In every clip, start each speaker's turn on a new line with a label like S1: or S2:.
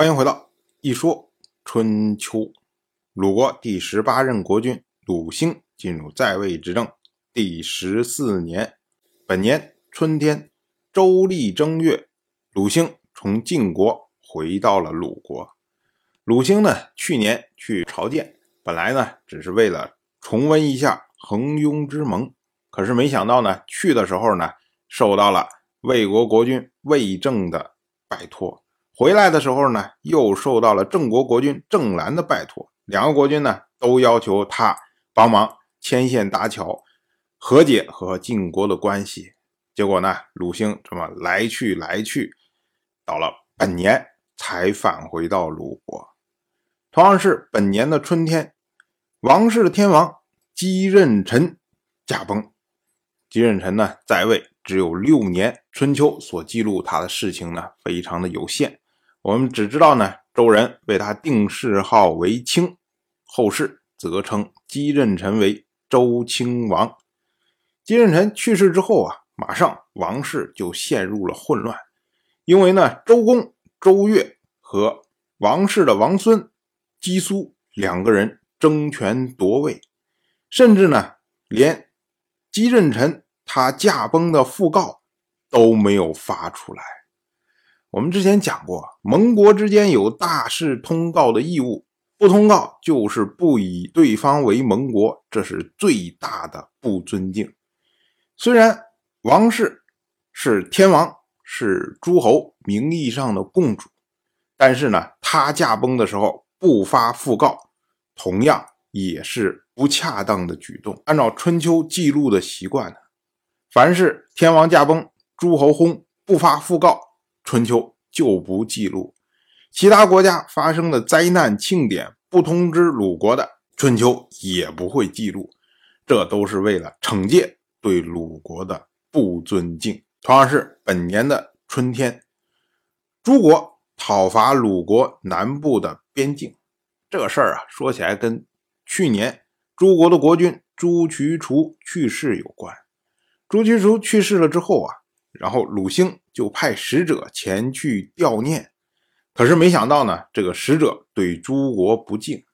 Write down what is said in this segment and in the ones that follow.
S1: 欢迎回到一说春秋。鲁国第十八任国君鲁兴进入在位执政第十四年，本年春天，周历正月，鲁兴从晋国回到了鲁国。鲁兴呢，去年去朝见，本来呢只是为了重温一下横雍之盟，可是没想到呢，去的时候呢，受到了魏国国君魏正的拜托。回来的时候呢，又受到了郑国国君郑兰的拜托，两个国君呢都要求他帮忙牵线搭桥，和解和晋国的关系。结果呢，鲁兴这么来去来去，到了本年才返回到鲁国。同样是本年的春天，王室的天王姬任臣驾崩。姬任臣呢在位只有六年，春秋所记录他的事情呢非常的有限。我们只知道呢，周人为他定谥号为卿，后世则称姬任臣为周亲王。姬任臣去世之后啊，马上王室就陷入了混乱，因为呢，周公周越和王室的王孙姬苏两个人争权夺位，甚至呢，连姬任臣他驾崩的讣告都没有发出来。我们之前讲过，盟国之间有大事通告的义务，不通告就是不以对方为盟国，这是最大的不尊敬。虽然王室是天王，是诸侯名义上的共主，但是呢，他驾崩的时候不发讣告，同样也是不恰当的举动。按照春秋记录的习惯呢，凡是天王驾崩，诸侯轰，不发讣告。春秋就不记录其他国家发生的灾难庆典，不通知鲁国的，春秋也不会记录，这都是为了惩戒对鲁国的不尊敬。同样是本年的春天，诸国讨伐鲁国南部的边境，这事儿啊，说起来跟去年诸国的国君朱渠除去世有关。朱渠除去世了之后啊。然后鲁兴就派使者前去吊念，可是没想到呢，这个使者对诸国不敬。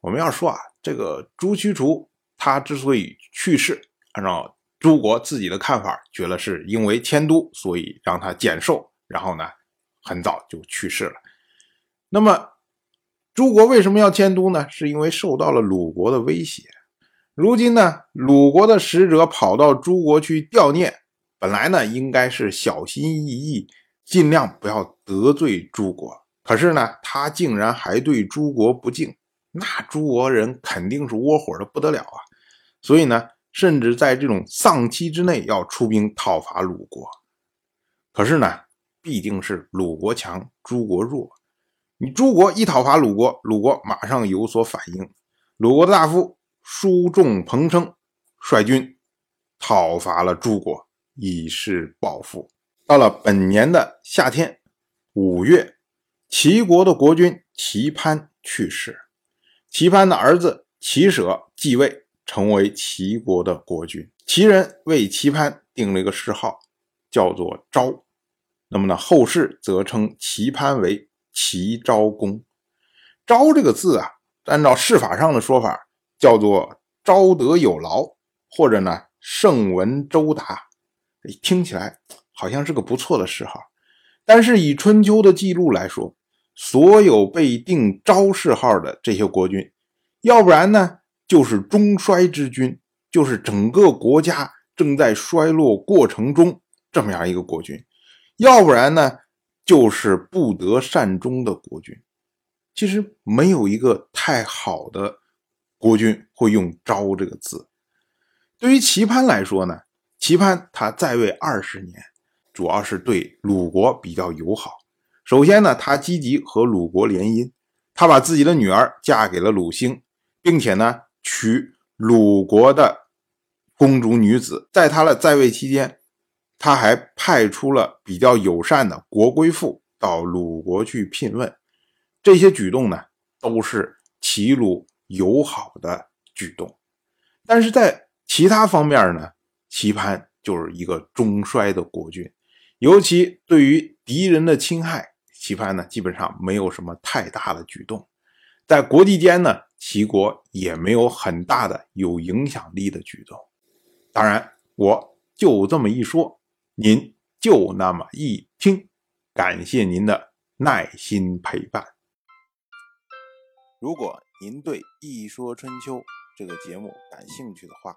S1: 我们要说啊，这个朱驱除他之所以去世，按照诸国自己的看法，觉得是因为迁都，所以让他减寿，然后呢，很早就去世了。那么诸国为什么要迁都呢？是因为受到了鲁国的威胁。如今呢，鲁国的使者跑到诸国去吊念。本来呢，应该是小心翼翼，尽量不要得罪诸国。可是呢，他竟然还对诸国不敬，那诸国人肯定是窝火的不得了啊！所以呢，甚至在这种丧期之内要出兵讨伐鲁国。可是呢，毕竟是鲁国强，诸国弱。你诸国一讨伐鲁国，鲁国马上有所反应。鲁国的大夫叔仲彭生率军讨伐了诸国。以示报复。到了本年的夏天，五月，齐国的国君齐潘去世，齐潘的儿子齐舍继位，成为齐国的国君。齐人为齐潘定了一个谥号，叫做昭。那么呢，后世则称齐潘为齐昭公。昭这个字啊，按照谥法上的说法，叫做昭德有劳，或者呢，圣文周达。听起来好像是个不错的谥号，但是以春秋的记录来说，所有被定昭谥号的这些国君，要不然呢就是中衰之君，就是整个国家正在衰落过程中这么样一个国君，要不然呢就是不得善终的国君。其实没有一个太好的国君会用“昭”这个字。对于齐潘来说呢？齐潘他在位二十年，主要是对鲁国比较友好。首先呢，他积极和鲁国联姻，他把自己的女儿嫁给了鲁兴，并且呢娶鲁国的公主女子。在他的在位期间，他还派出了比较友善的国归妇到鲁国去聘问。这些举动呢，都是齐鲁友好的举动。但是在其他方面呢？齐潘就是一个中衰的国君，尤其对于敌人的侵害，旗帆呢基本上没有什么太大的举动，在国际间呢，齐国也没有很大的有影响力的举动。当然，我就这么一说，您就那么一听，感谢您的耐心陪伴。如果您对《一说春秋》这个节目感兴趣的话，